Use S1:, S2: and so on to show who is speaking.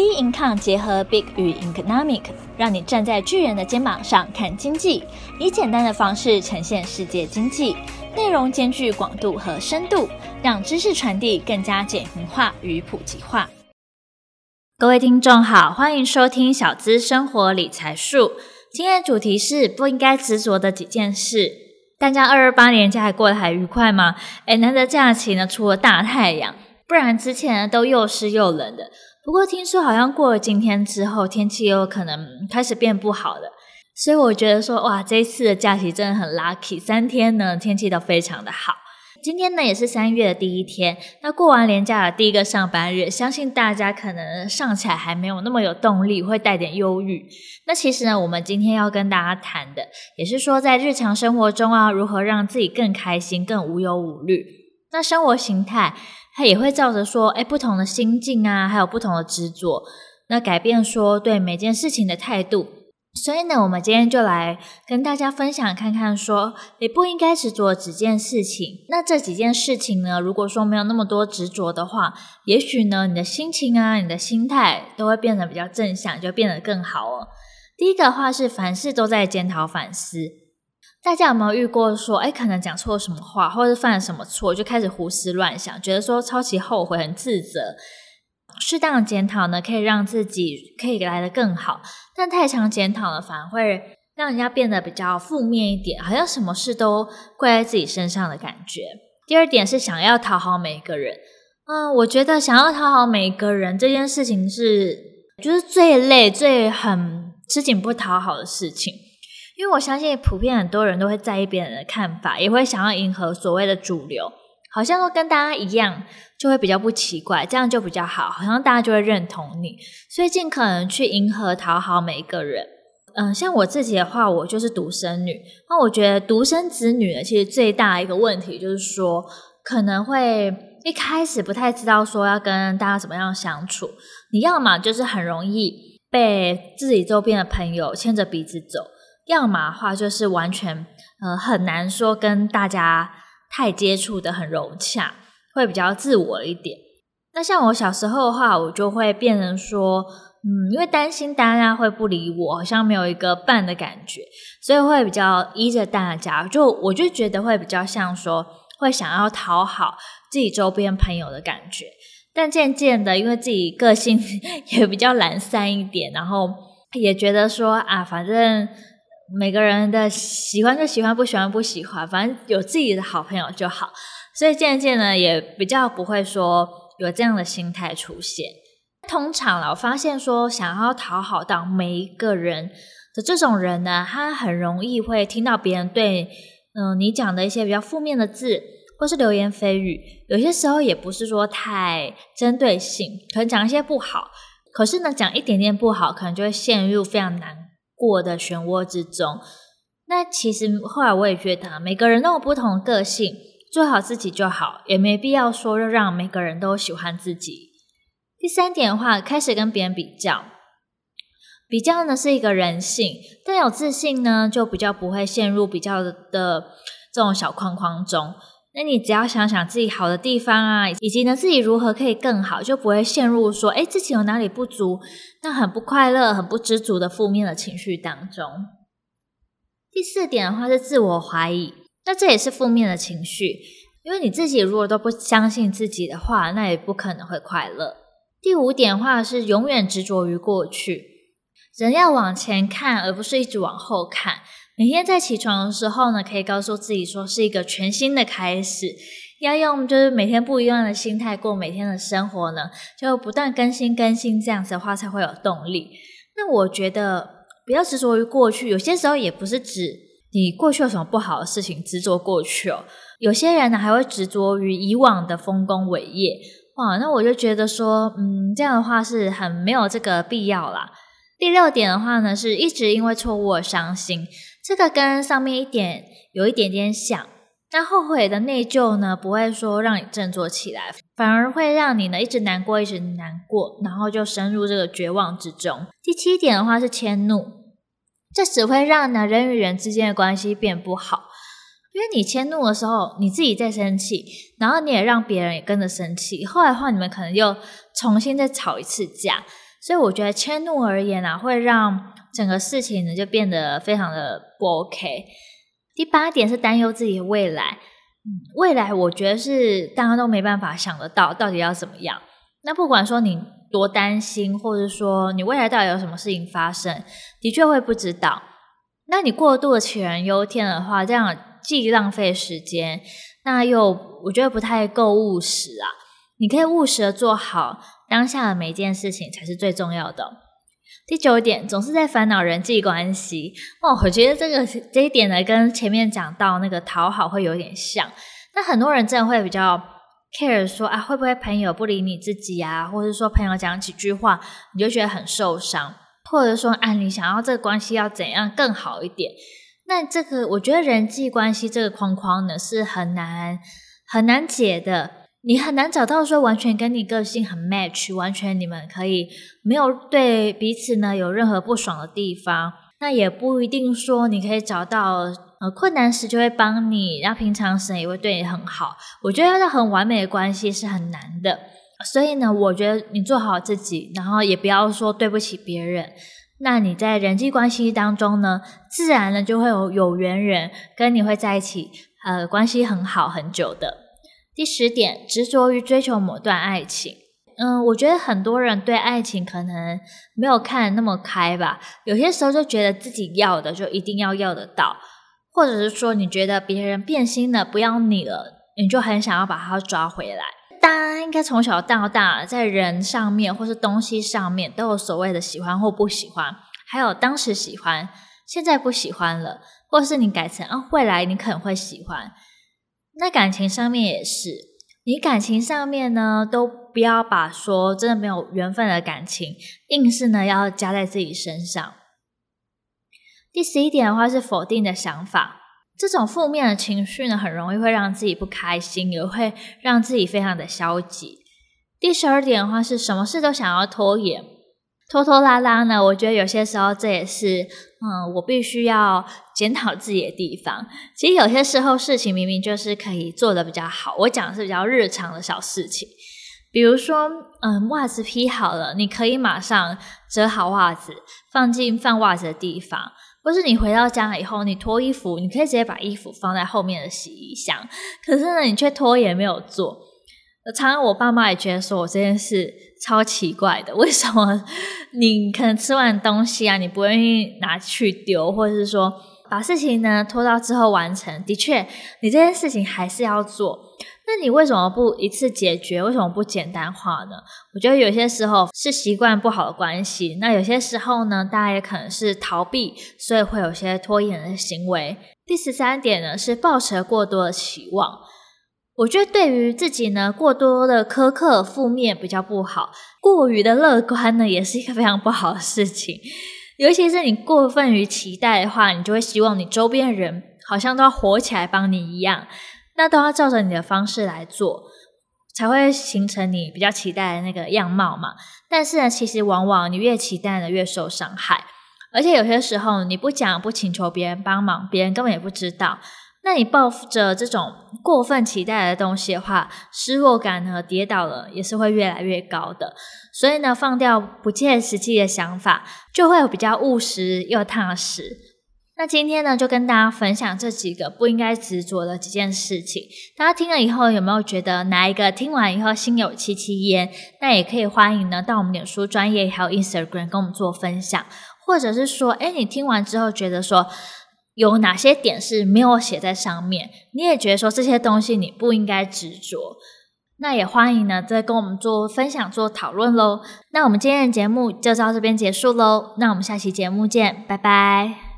S1: B Income 结合 Big 与 Economic，让你站在巨人的肩膀上看经济，以简单的方式呈现世界经济，内容兼具广度和深度，让知识传递更加简明化与普及化。各位听众好，欢迎收听小资生活理财树。今天的主题是不应该执着的几件事。大家二二八年假还过得还愉快吗？诶，难得假期呢，除了大太阳，不然之前呢都又湿又冷的。不过听说好像过了今天之后，天气又可能开始变不好了，所以我觉得说哇，这一次的假期真的很 lucky，三天呢天气都非常的好。今天呢也是三月的第一天，那过完年假的第一个上班日，相信大家可能上起来还没有那么有动力，会带点忧郁。那其实呢，我们今天要跟大家谈的，也是说在日常生活中啊，如何让自己更开心、更无忧无虑。那生活形态。它也会照着说，哎，不同的心境啊，还有不同的执着，那改变说对每件事情的态度。所以呢，我们今天就来跟大家分享看看，说，你不应该执着几件事情。那这几件事情呢，如果说没有那么多执着的话，也许呢，你的心情啊，你的心态都会变得比较正向，就变得更好哦。第一个话是凡事都在检讨反思。大家有没有遇过说，哎，可能讲错什么话，或者是犯了什么错，就开始胡思乱想，觉得说超级后悔、很自责。适当的检讨呢，可以让自己可以来得更好，但太常检讨了，反而会让人家变得比较负面一点，好像什么事都怪在自己身上的感觉。第二点是想要讨好每一个人，嗯，我觉得想要讨好每一个人这件事情是，就是最累、最很吃紧不讨好的事情。因为我相信，普遍很多人都会在意别人的看法，也会想要迎合所谓的主流，好像都跟大家一样，就会比较不奇怪，这样就比较好，好像大家就会认同你，所以尽可能去迎合、讨好每一个人。嗯，像我自己的话，我就是独生女，那我觉得独生子女呢，其实最大的一个问题就是说，可能会一开始不太知道说要跟大家怎么样相处，你要么就是很容易被自己周边的朋友牵着鼻子走。要么的话就是完全呃很难说跟大家太接触的很融洽，会比较自我一点。那像我小时候的话，我就会变成说，嗯，因为担心大家会不理我，好像没有一个伴的感觉，所以会比较依着大家。就我就觉得会比较像说，会想要讨好自己周边朋友的感觉。但渐渐的，因为自己个性也比较懒散一点，然后也觉得说啊，反正。每个人的喜欢就喜欢，不喜欢不喜欢，反正有自己的好朋友就好。所以渐渐呢，也比较不会说有这样的心态出现。通常啦，我发现说想要讨好到每一个人的这种人呢，他很容易会听到别人对嗯、你讲的一些比较负面的字，或是流言蜚语。有些时候也不是说太针对性，可能讲一些不好，可是呢，讲一点点不好，可能就会陷入非常难过的漩涡之中，那其实后来我也觉得，每个人都有不同的个性，做好自己就好，也没必要说让每个人都喜欢自己。第三点的话，开始跟别人比较，比较呢是一个人性，但有自信呢，就比较不会陷入比较的这种小框框中。那你只要想想自己好的地方啊，以及呢自己如何可以更好，就不会陷入说，诶，自己有哪里不足，那很不快乐、很不知足的负面的情绪当中。第四点的话是自我怀疑，那这也是负面的情绪，因为你自己如果都不相信自己的话，那也不可能会快乐。第五点的话是永远执着于过去，人要往前看，而不是一直往后看。每天在起床的时候呢，可以告诉自己说是一个全新的开始，要用就是每天不一样的心态过每天的生活呢，就不断更新更新，这样子的话才会有动力。那我觉得不要执着于过去，有些时候也不是指你过去有什么不好的事情执着过去哦。有些人呢还会执着于以往的丰功伟业，哇，那我就觉得说，嗯，这样的话是很没有这个必要啦。第六点的话呢，是一直因为错误而伤心。这个跟上面一点有一点点像，那后悔的内疚呢，不会说让你振作起来，反而会让你呢一直难过，一直难过，然后就深入这个绝望之中。第七点的话是迁怒，这只会让呢人与人之间的关系变不好，因为你迁怒的时候，你自己在生气，然后你也让别人也跟着生气，后来的话你们可能又重新再吵一次架。所以我觉得迁怒而言啊，会让整个事情呢就变得非常的不 OK。第八点是担忧自己未来，嗯，未来我觉得是大家都没办法想得到到底要怎么样。那不管说你多担心，或者说你未来到底有什么事情发生，的确会不知道。那你过度的杞人忧天的话，这样既浪费时间，那又我觉得不太够务实啊。你可以务实的做好当下的每一件事情才是最重要的。第九点，总是在烦恼人际关系哦，我觉得这个这一点呢，跟前面讲到那个讨好会有点像。那很多人真的会比较 care 说啊，会不会朋友不理你自己啊，或者说朋友讲几句话你就觉得很受伤。或者说，啊，你想要这个关系要怎样更好一点？那这个我觉得人际关系这个框框呢是很难很难解的，你很难找到说完全跟你个性很 match，完全你们可以没有对彼此呢有任何不爽的地方。那也不一定说你可以找到呃困难时就会帮你，然后平常时也会对你很好。我觉得要到很完美的关系是很难的。所以呢，我觉得你做好自己，然后也不要说对不起别人。那你在人际关系当中呢，自然呢就会有有缘人跟你会在一起，呃，关系很好很久的。第十点，执着于追求某段爱情。嗯，我觉得很多人对爱情可能没有看那么开吧。有些时候就觉得自己要的就一定要要得到，或者是说你觉得别人变心了，不要你了，你就很想要把他抓回来。大家应该从小到大，在人上面或是东西上面都有所谓的喜欢或不喜欢，还有当时喜欢，现在不喜欢了，或是你改成啊，未来你可能会喜欢。那感情上面也是，你感情上面呢，都不要把说真的没有缘分的感情，硬是呢要加在自己身上。第十一点的话是否定的想法。这种负面的情绪呢，很容易会让自己不开心，也会让自己非常的消极。第十二点的话，是什么事都想要拖延、拖拖拉拉呢？我觉得有些时候这也是，嗯，我必须要检讨自己的地方。其实有些时候事情明明就是可以做得比较好，我讲的是比较日常的小事情，比如说，嗯，袜子披好了，你可以马上折好袜子，放进放袜子的地方。或是你回到家以后，你脱衣服，你可以直接把衣服放在后面的洗衣箱。可是呢，你却拖也没有做。常常我爸妈也觉得说我这件事超奇怪的，为什么 你可能吃完东西啊，你不愿意拿去丢，或者是说把事情呢拖到之后完成？的确，你这件事情还是要做。那你为什么不一次解决？为什么不简单化呢？我觉得有些时候是习惯不好的关系，那有些时候呢，大家也可能是逃避，所以会有些拖延的行为。第十三点呢，是抱持过多的期望。我觉得对于自己呢，过多的苛刻、负面比较不好，过于的乐观呢，也是一个非常不好的事情。尤其是你过分于期待的话，你就会希望你周边的人好像都要活起来帮你一样。那都要照着你的方式来做，才会形成你比较期待的那个样貌嘛。但是呢，其实往往你越期待呢，越受伤害。而且有些时候你不讲不请求别人帮忙，别人根本也不知道。那你抱着这种过分期待的东西的话，失落感呢，跌倒了也是会越来越高的。所以呢，放掉不切实际的想法，就会有比较务实又踏实。那今天呢，就跟大家分享这几个不应该执着的几件事情。大家听了以后，有没有觉得哪一个听完以后心有戚戚焉？那也可以欢迎呢到我们脸书专业还有 Instagram 跟我们做分享，或者是说，诶，你听完之后觉得说有哪些点是没有写在上面，你也觉得说这些东西你不应该执着，那也欢迎呢再跟我们做分享做讨论喽。那我们今天的节目就到这边结束喽，那我们下期节目见，拜拜。